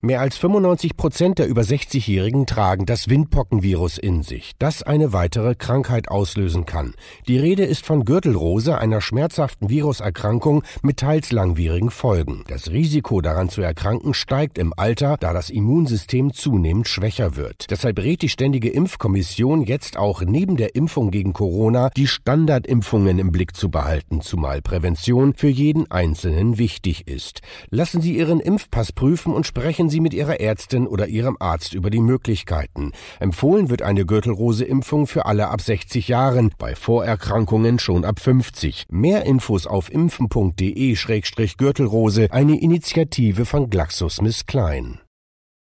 Mehr als 95 Prozent der über 60-Jährigen tragen das Windpockenvirus in sich, das eine weitere Krankheit auslösen kann. Die Rede ist von Gürtelrose, einer schmerzhaften Viruserkrankung mit teils langwierigen Folgen. Das Risiko daran zu erkranken steigt im Alter, da das Immunsystem zunehmend schwächer wird. Deshalb rät die Ständige Impfkommission jetzt auch neben der Impfung gegen Corona die Standardimpfungen im Blick zu behalten, zumal Prävention für jeden Einzelnen wichtig ist. Lassen Sie Ihren Impfpass prüfen und sprechen Sprechen Sie mit Ihrer Ärztin oder Ihrem Arzt über die Möglichkeiten. Empfohlen wird eine Gürtelrose-Impfung für alle ab 60 Jahren, bei Vorerkrankungen schon ab 50. Mehr Infos auf impfen.de-gürtelrose, eine Initiative von GlaxoSmithKline.